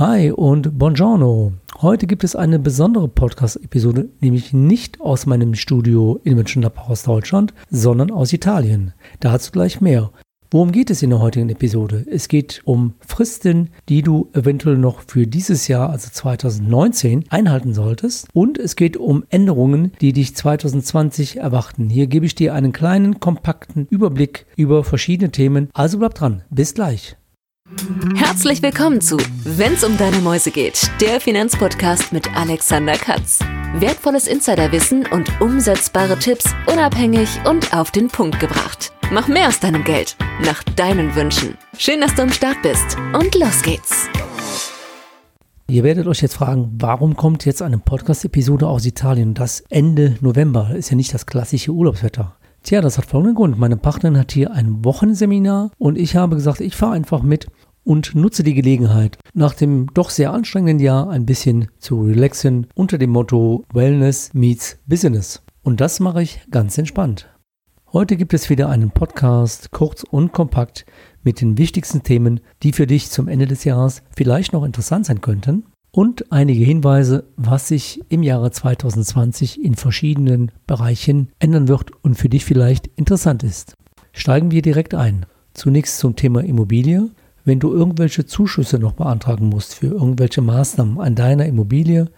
Hi und buongiorno. Heute gibt es eine besondere Podcast-Episode, nämlich nicht aus meinem Studio in Mönchengladbach aus Deutschland, sondern aus Italien. Dazu gleich mehr. Worum geht es in der heutigen Episode? Es geht um Fristen, die du eventuell noch für dieses Jahr, also 2019, einhalten solltest. Und es geht um Änderungen, die dich 2020 erwarten. Hier gebe ich dir einen kleinen, kompakten Überblick über verschiedene Themen. Also bleib dran. Bis gleich. Herzlich willkommen zu Wenn's um deine Mäuse geht, der Finanzpodcast mit Alexander Katz. Wertvolles Insiderwissen und umsetzbare Tipps unabhängig und auf den Punkt gebracht. Mach mehr aus deinem Geld, nach deinen Wünschen. Schön, dass du am Start bist und los geht's. Ihr werdet euch jetzt fragen, warum kommt jetzt eine Podcast-Episode aus Italien? Das Ende November ist ja nicht das klassische Urlaubswetter. Tja, das hat folgenden Grund. Meine Partnerin hat hier ein Wochenseminar und ich habe gesagt, ich fahre einfach mit und nutze die Gelegenheit, nach dem doch sehr anstrengenden Jahr ein bisschen zu relaxen unter dem Motto Wellness meets Business. Und das mache ich ganz entspannt. Heute gibt es wieder einen Podcast, kurz und kompakt, mit den wichtigsten Themen, die für dich zum Ende des Jahres vielleicht noch interessant sein könnten und einige Hinweise, was sich im Jahre 2020 in verschiedenen Bereichen ändern wird und für dich vielleicht interessant ist. Steigen wir direkt ein. Zunächst zum Thema Immobilie. Wenn du irgendwelche Zuschüsse noch beantragen musst für irgendwelche Maßnahmen an deiner Immobilie,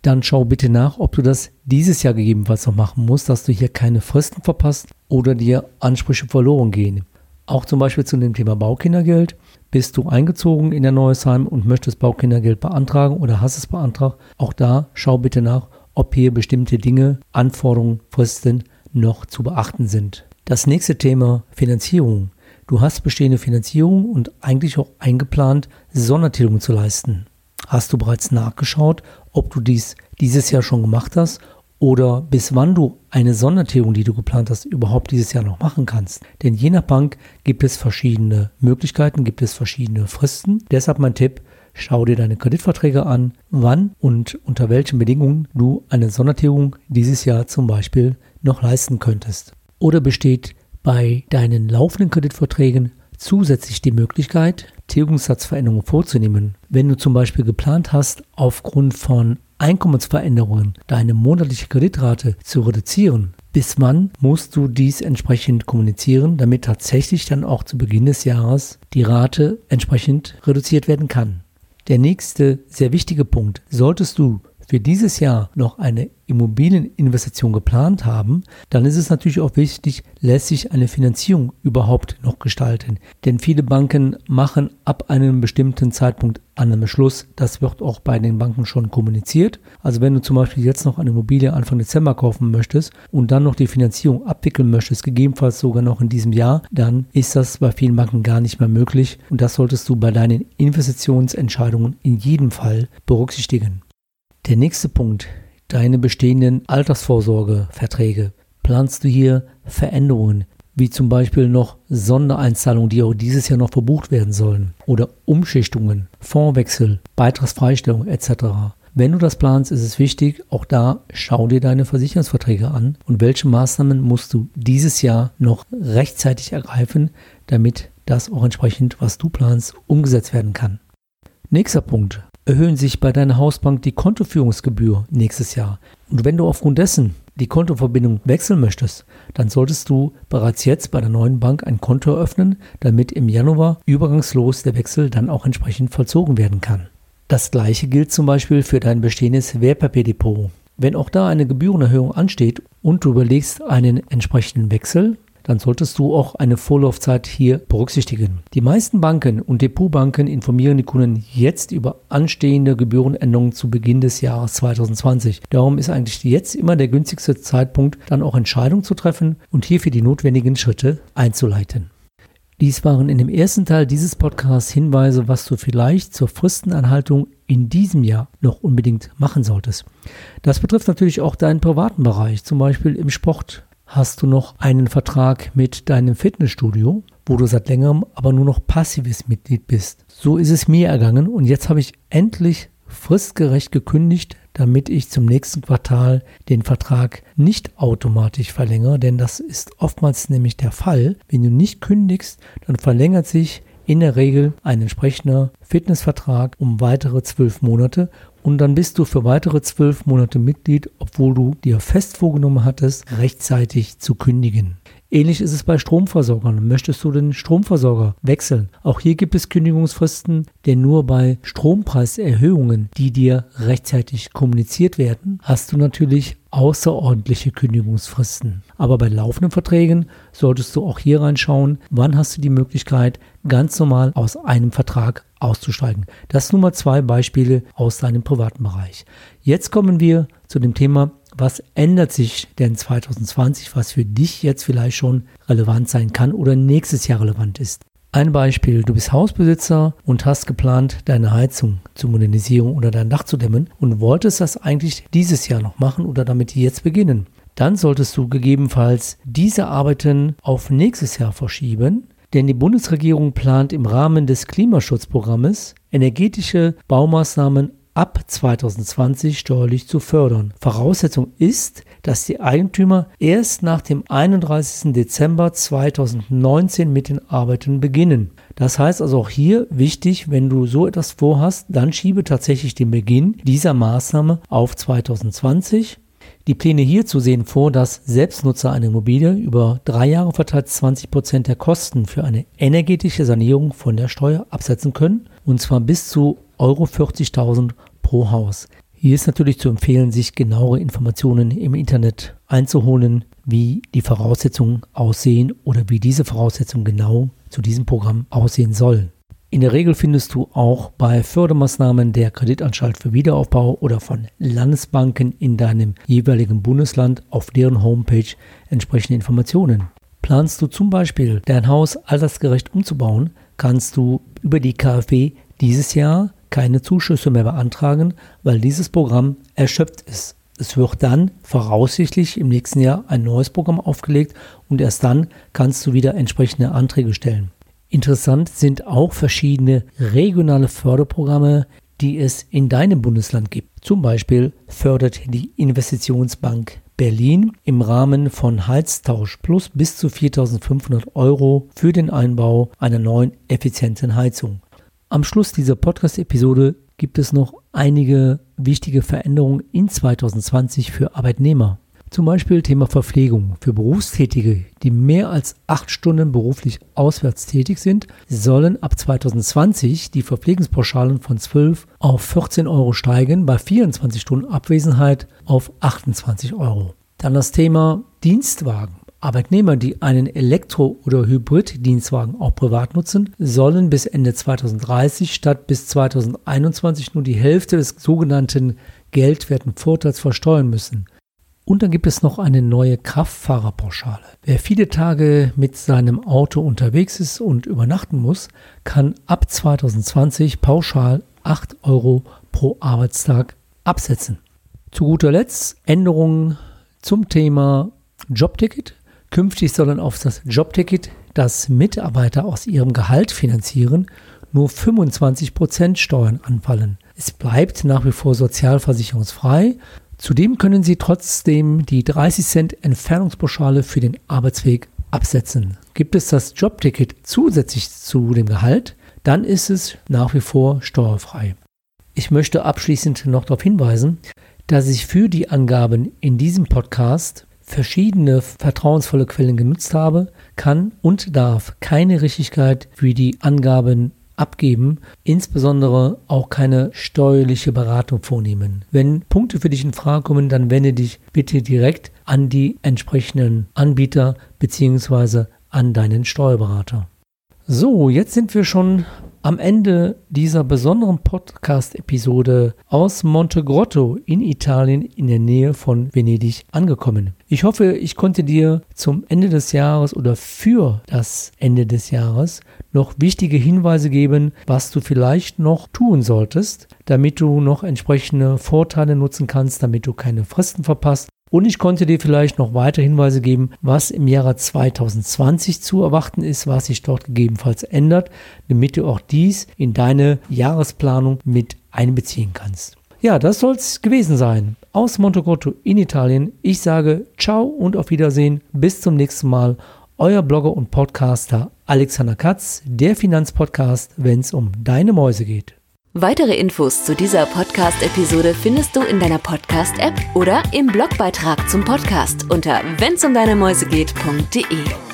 dann schau bitte nach, ob du das dieses Jahr gegebenenfalls noch machen musst, dass du hier keine Fristen verpasst oder dir Ansprüche verloren gehen. Auch zum Beispiel zu dem Thema Baukindergeld. Bist du eingezogen in der Neuesheim und möchtest Baukindergeld beantragen oder hast es beantragt? Auch da schau bitte nach, ob hier bestimmte Dinge, Anforderungen, Fristen noch zu beachten sind. Das nächste Thema Finanzierung. Du hast bestehende Finanzierung und eigentlich auch eingeplant, Sondertilgung zu leisten. Hast du bereits nachgeschaut, ob du dies dieses Jahr schon gemacht hast oder bis wann du eine Sondertilgung, die du geplant hast, überhaupt dieses Jahr noch machen kannst. Denn je nach Bank gibt es verschiedene Möglichkeiten, gibt es verschiedene Fristen. Deshalb mein Tipp, schau dir deine Kreditverträge an, wann und unter welchen Bedingungen du eine Sondertilgung dieses Jahr zum Beispiel noch leisten könntest. Oder besteht bei deinen laufenden Kreditverträgen zusätzlich die Möglichkeit, Tilgungssatzveränderungen vorzunehmen. Wenn du zum Beispiel geplant hast, aufgrund von Einkommensveränderungen deine monatliche Kreditrate zu reduzieren, bis wann musst du dies entsprechend kommunizieren, damit tatsächlich dann auch zu Beginn des Jahres die Rate entsprechend reduziert werden kann. Der nächste sehr wichtige Punkt, solltest du für dieses Jahr noch eine Immobilieninvestition geplant haben, dann ist es natürlich auch wichtig, lässt sich eine Finanzierung überhaupt noch gestalten. Denn viele Banken machen ab einem bestimmten Zeitpunkt einen Beschluss. Das wird auch bei den Banken schon kommuniziert. Also wenn du zum Beispiel jetzt noch eine Immobilie Anfang Dezember kaufen möchtest und dann noch die Finanzierung abwickeln möchtest, gegebenenfalls sogar noch in diesem Jahr, dann ist das bei vielen Banken gar nicht mehr möglich. Und das solltest du bei deinen Investitionsentscheidungen in jedem Fall berücksichtigen. Der nächste Punkt, deine bestehenden Altersvorsorgeverträge. Planst du hier Veränderungen, wie zum Beispiel noch Sondereinzahlungen, die auch dieses Jahr noch verbucht werden sollen, oder Umschichtungen, Fondswechsel, Beitragsfreistellung etc. Wenn du das planst, ist es wichtig, auch da schau dir deine Versicherungsverträge an und welche Maßnahmen musst du dieses Jahr noch rechtzeitig ergreifen, damit das auch entsprechend, was du planst, umgesetzt werden kann. Nächster Punkt, erhöhen sich bei deiner Hausbank die Kontoführungsgebühr nächstes Jahr. Und wenn du aufgrund dessen die Kontoverbindung wechseln möchtest, dann solltest du bereits jetzt bei der neuen Bank ein Konto eröffnen, damit im Januar übergangslos der Wechsel dann auch entsprechend vollzogen werden kann. Das gleiche gilt zum Beispiel für dein bestehendes Wertpapierdepot. Wenn auch da eine Gebührenerhöhung ansteht und du überlegst einen entsprechenden Wechsel, dann solltest du auch eine Vorlaufzeit hier berücksichtigen. Die meisten Banken und Depotbanken informieren die Kunden jetzt über anstehende Gebührenänderungen zu Beginn des Jahres 2020. Darum ist eigentlich jetzt immer der günstigste Zeitpunkt, dann auch Entscheidungen zu treffen und hierfür die notwendigen Schritte einzuleiten. Dies waren in dem ersten Teil dieses Podcasts Hinweise, was du vielleicht zur Fristenanhaltung in diesem Jahr noch unbedingt machen solltest. Das betrifft natürlich auch deinen privaten Bereich, zum Beispiel im Sport, hast du noch einen Vertrag mit deinem Fitnessstudio, wo du seit längerem aber nur noch passives Mitglied bist. So ist es mir ergangen und jetzt habe ich endlich fristgerecht gekündigt, damit ich zum nächsten Quartal den Vertrag nicht automatisch verlängere, denn das ist oftmals nämlich der Fall. Wenn du nicht kündigst, dann verlängert sich in der Regel ein entsprechender Fitnessvertrag um weitere zwölf Monate und dann bist du für weitere zwölf Monate Mitglied, obwohl du dir fest vorgenommen hattest, rechtzeitig zu kündigen. Ähnlich ist es bei Stromversorgern. Möchtest du den Stromversorger wechseln? Auch hier gibt es Kündigungsfristen, denn nur bei Strompreiserhöhungen, die dir rechtzeitig kommuniziert werden, hast du natürlich außerordentliche Kündigungsfristen. Aber bei laufenden Verträgen solltest du auch hier reinschauen, wann hast du die Möglichkeit, ganz normal aus einem Vertrag auszusteigen. Das sind nur mal zwei Beispiele aus deinem privaten Bereich. Jetzt kommen wir zu dem Thema was ändert sich denn 2020, was für dich jetzt vielleicht schon relevant sein kann oder nächstes Jahr relevant ist? Ein Beispiel, du bist Hausbesitzer und hast geplant, deine Heizung zu modernisieren oder dein Dach zu dämmen und wolltest das eigentlich dieses Jahr noch machen oder damit jetzt beginnen. Dann solltest du gegebenenfalls diese Arbeiten auf nächstes Jahr verschieben, denn die Bundesregierung plant im Rahmen des Klimaschutzprogrammes energetische Baumaßnahmen ab 2020 steuerlich zu fördern. Voraussetzung ist, dass die Eigentümer erst nach dem 31. Dezember 2019 mit den Arbeiten beginnen. Das heißt also auch hier wichtig, wenn du so etwas vorhast, dann schiebe tatsächlich den Beginn dieser Maßnahme auf 2020. Die Pläne hierzu sehen vor, dass Selbstnutzer eine Immobilie über drei Jahre verteilt 20 Prozent der Kosten für eine energetische Sanierung von der Steuer absetzen können, und zwar bis zu Euro 40.000 pro Haus. Hier ist natürlich zu empfehlen, sich genauere Informationen im Internet einzuholen, wie die Voraussetzungen aussehen oder wie diese Voraussetzungen genau zu diesem Programm aussehen sollen. In der Regel findest du auch bei Fördermaßnahmen der Kreditanstalt für Wiederaufbau oder von Landesbanken in deinem jeweiligen Bundesland auf deren Homepage entsprechende Informationen. Planst du zum Beispiel dein Haus altersgerecht umzubauen, kannst du über die KfW dieses Jahr keine Zuschüsse mehr beantragen, weil dieses Programm erschöpft ist. Es wird dann voraussichtlich im nächsten Jahr ein neues Programm aufgelegt und erst dann kannst du wieder entsprechende Anträge stellen. Interessant sind auch verschiedene regionale Förderprogramme, die es in deinem Bundesland gibt. Zum Beispiel fördert die Investitionsbank Berlin im Rahmen von Heiztausch Plus bis zu 4.500 Euro für den Einbau einer neuen effizienten Heizung. Am Schluss dieser Podcast-Episode gibt es noch einige wichtige Veränderungen in 2020 für Arbeitnehmer. Zum Beispiel Thema Verpflegung. Für Berufstätige, die mehr als acht Stunden beruflich auswärts tätig sind, sollen ab 2020 die Verpflegungspauschalen von 12 auf 14 Euro steigen, bei 24 Stunden Abwesenheit auf 28 Euro. Dann das Thema Dienstwagen. Arbeitnehmer, die einen Elektro- oder Hybrid-Dienstwagen auch privat nutzen, sollen bis Ende 2030 statt bis 2021 nur die Hälfte des sogenannten geldwerten Vorteils versteuern müssen. Und dann gibt es noch eine neue Kraftfahrerpauschale. Wer viele Tage mit seinem Auto unterwegs ist und übernachten muss, kann ab 2020 pauschal 8 Euro pro Arbeitstag absetzen. Zu guter Letzt Änderungen zum Thema Jobticket. Künftig sollen auf das Jobticket, das Mitarbeiter aus ihrem Gehalt finanzieren, nur 25% Steuern anfallen. Es bleibt nach wie vor sozialversicherungsfrei. Zudem können Sie trotzdem die 30 Cent Entfernungspauschale für den Arbeitsweg absetzen. Gibt es das Jobticket zusätzlich zu dem Gehalt, dann ist es nach wie vor steuerfrei. Ich möchte abschließend noch darauf hinweisen, dass ich für die Angaben in diesem Podcast verschiedene vertrauensvolle Quellen genutzt habe, kann und darf keine Richtigkeit für die Angaben abgeben, insbesondere auch keine steuerliche Beratung vornehmen. Wenn Punkte für dich in Frage kommen, dann wende dich bitte direkt an die entsprechenden Anbieter bzw. an deinen Steuerberater. So, jetzt sind wir schon am Ende dieser besonderen Podcast-Episode aus Montegrotto in Italien in der Nähe von Venedig angekommen. Ich hoffe, ich konnte dir zum Ende des Jahres oder für das Ende des Jahres noch wichtige Hinweise geben, was du vielleicht noch tun solltest, damit du noch entsprechende Vorteile nutzen kannst, damit du keine Fristen verpasst und ich konnte dir vielleicht noch weitere Hinweise geben, was im Jahre 2020 zu erwarten ist, was sich dort gegebenenfalls ändert, damit du auch dies in deine Jahresplanung mit einbeziehen kannst. Ja, das soll es gewesen sein. Aus Montegrotto in Italien. Ich sage ciao und auf Wiedersehen. Bis zum nächsten Mal. euer Blogger und Podcaster Alexander Katz, der Finanzpodcast, wenn es um deine Mäuse geht. Weitere Infos zu dieser Podcast-Episode findest du in deiner Podcast-App oder im Blogbeitrag zum Podcast unter wennsumdeinemäusegeht.de.